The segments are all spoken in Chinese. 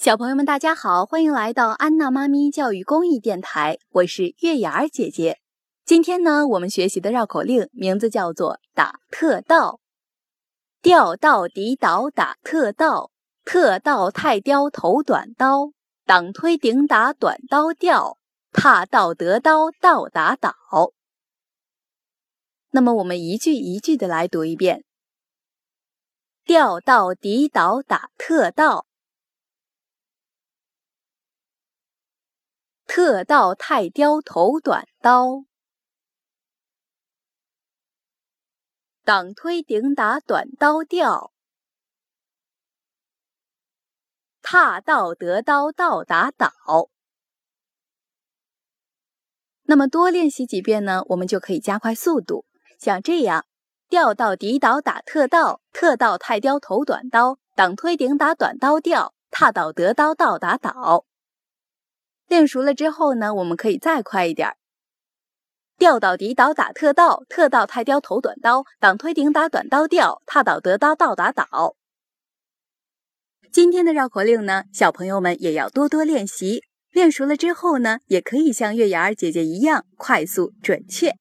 小朋友们，大家好，欢迎来到安娜妈咪教育公益电台，我是月牙儿姐姐。今天呢，我们学习的绕口令名字叫做“打特盗”。吊到底倒打特盗，特盗太刁头短刀，挡推顶打短刀吊，踏道得刀倒打倒。那么，我们一句一句的来读一遍：吊到底倒打特盗。特道太刁头短刀，挡推顶打短刀吊，踏道得刀倒打倒。那么多练习几遍呢，我们就可以加快速度。像这样：吊到底倒打特道，特道太刁头短刀，挡推顶打短刀吊，踏道得刀倒打倒。练熟了之后呢，我们可以再快一点儿。吊到底倒打特道，特道太刁头短刀，挡推顶打短刀吊，踏倒得刀倒打倒。今天的绕口令呢，小朋友们也要多多练习。练熟了之后呢，也可以像月牙儿姐姐一样快速准确。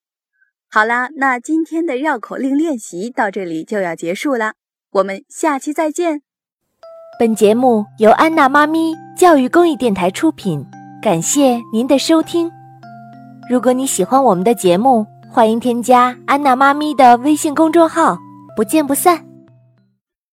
好啦，那今天的绕口令练习到这里就要结束了，我们下期再见。本节目由安娜妈咪教育公益电台出品。感谢您的收听。如果你喜欢我们的节目，欢迎添加安娜妈咪的微信公众号，不见不散。